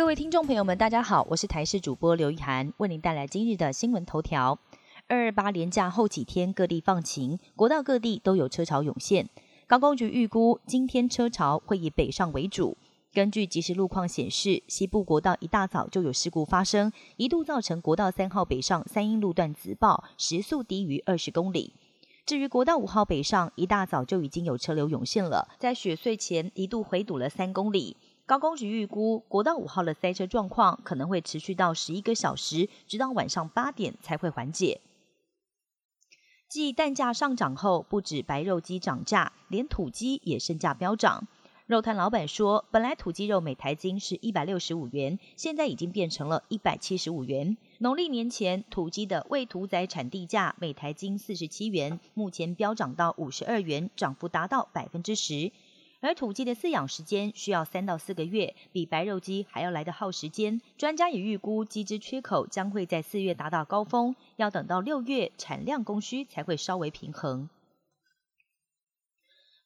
各位听众朋友们，大家好，我是台视主播刘一涵，为您带来今日的新闻头条。二二八连假后几天，各地放晴，国道各地都有车潮涌现。高工局预估，今天车潮会以北上为主。根据即时路况显示，西部国道一大早就有事故发生，一度造成国道三号北上三英路段直爆，时速低于二十公里。至于国道五号北上，一大早就已经有车流涌现了，在雪隧前一度回堵了三公里。高工局预估，国道五号的塞车状况可能会持续到十一个小时，直到晚上八点才会缓解。继蛋价上涨后，不止白肉鸡涨价，连土鸡也身价飙涨。肉摊老板说，本来土鸡肉每台斤是一百六十五元，现在已经变成了一百七十五元。农历年前，土鸡的未屠宰产地价每台斤四十七元，目前飙涨到五十二元，涨幅达到百分之十。而土鸡的饲养时间需要三到四个月，比白肉鸡还要来得耗时间。专家也预估，鸡只缺口将会在四月达到高峰，要等到六月产量供需才会稍微平衡。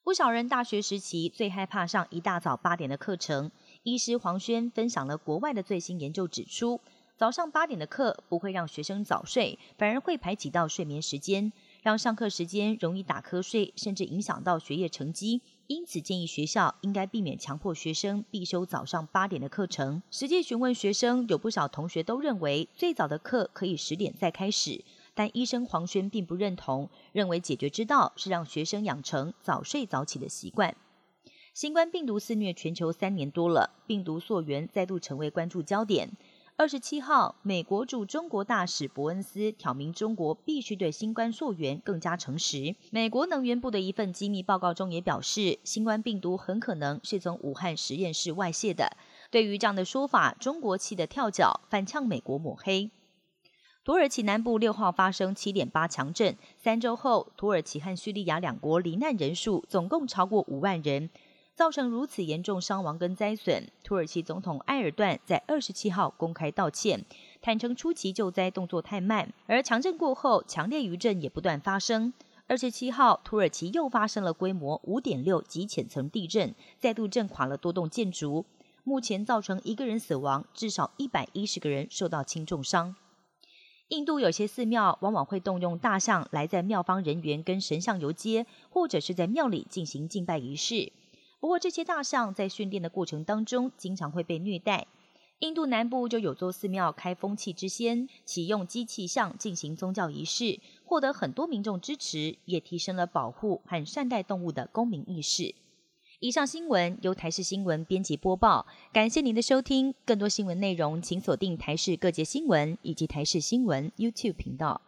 不少人大学时期最害怕上一大早八点的课程。医师黄轩分享了国外的最新研究，指出早上八点的课不会让学生早睡，反而会排挤到睡眠时间，让上课时间容易打瞌睡，甚至影响到学业成绩。因此建议学校应该避免强迫学生必修早上八点的课程。实际询问学生，有不少同学都认为最早的课可以十点再开始。但医生黄轩并不认同，认为解决之道是让学生养成早睡早起的习惯。新冠病毒肆虐全球三年多了，病毒溯源再度成为关注焦点。二十七号，美国驻中国大使伯恩斯挑明中国必须对新冠溯源更加诚实。美国能源部的一份机密报告中也表示，新冠病毒很可能是从武汉实验室外泄的。对于这样的说法，中国气得跳脚，反呛美国抹黑。土耳其南部六号发生七点八强震，三周后，土耳其和叙利亚两国罹难人数总共超过五万人，造成如此严重伤亡跟灾损。土耳其总统埃尔段在二十七号公开道歉，坦承初期救灾动作太慢，而强震过后，强烈余震也不断发生。二十七号，土耳其又发生了规模五点六级浅层地震，再度震垮了多栋建筑，目前造成一个人死亡，至少一百一十个人受到轻重伤。印度有些寺庙往往会动用大象来在庙方人员跟神像游街，或者是在庙里进行敬拜仪式。不过，这些大象在训练的过程当中，经常会被虐待。印度南部就有座寺庙开风气之先，启用机器象进行宗教仪式，获得很多民众支持，也提升了保护和善待动物的公民意识。以上新闻由台视新闻编辑播报，感谢您的收听。更多新闻内容，请锁定台视各界新闻以及台视新闻 YouTube 频道。